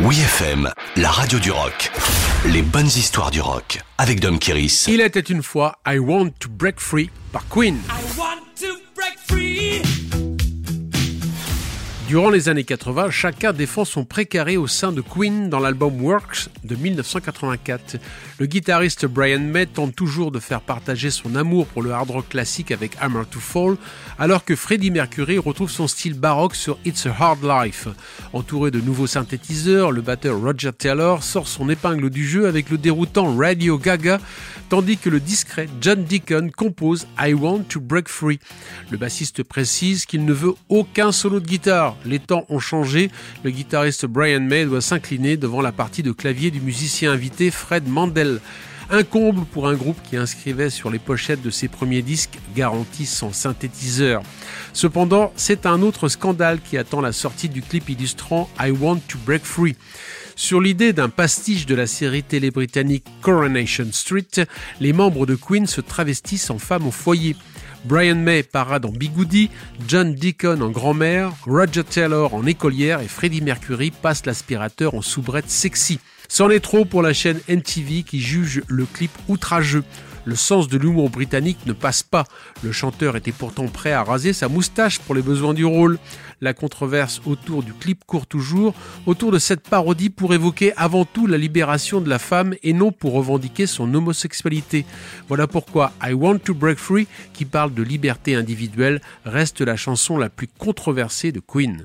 Oui FM, la radio du rock. Les bonnes histoires du rock avec Dom Kiris. Il était une fois I Want to Break Free par Queen. I want to Durant les années 80, chacun défend son précaré au sein de Queen dans l'album Works de 1984. Le guitariste Brian May tente toujours de faire partager son amour pour le hard rock classique avec Hammer to Fall, alors que Freddie Mercury retrouve son style baroque sur It's a Hard Life. Entouré de nouveaux synthétiseurs, le batteur Roger Taylor sort son épingle du jeu avec le déroutant Radio Gaga, tandis que le discret John Deacon compose I Want to Break Free. Le bassiste précise qu'il ne veut aucun solo de guitare. Les temps ont changé. Le guitariste Brian May doit s'incliner devant la partie de clavier du musicien invité Fred Mandel. Un comble pour un groupe qui inscrivait sur les pochettes de ses premiers disques garantie sans synthétiseur. Cependant, c'est un autre scandale qui attend la sortie du clip illustrant I Want to Break Free. Sur l'idée d'un pastiche de la série télé britannique Coronation Street, les membres de Queen se travestissent en femmes au foyer. Brian May parade en bigoudi, John Deacon en grand-mère, Roger Taylor en écolière et Freddie Mercury passe l'aspirateur en soubrette sexy. C'en est trop pour la chaîne NTV qui juge le clip outrageux. Le sens de l'humour britannique ne passe pas. Le chanteur était pourtant prêt à raser sa moustache pour les besoins du rôle. La controverse autour du clip court toujours, autour de cette parodie pour évoquer avant tout la libération de la femme et non pour revendiquer son homosexualité. Voilà pourquoi I Want to Break Free, qui parle de liberté individuelle, reste la chanson la plus controversée de Queen.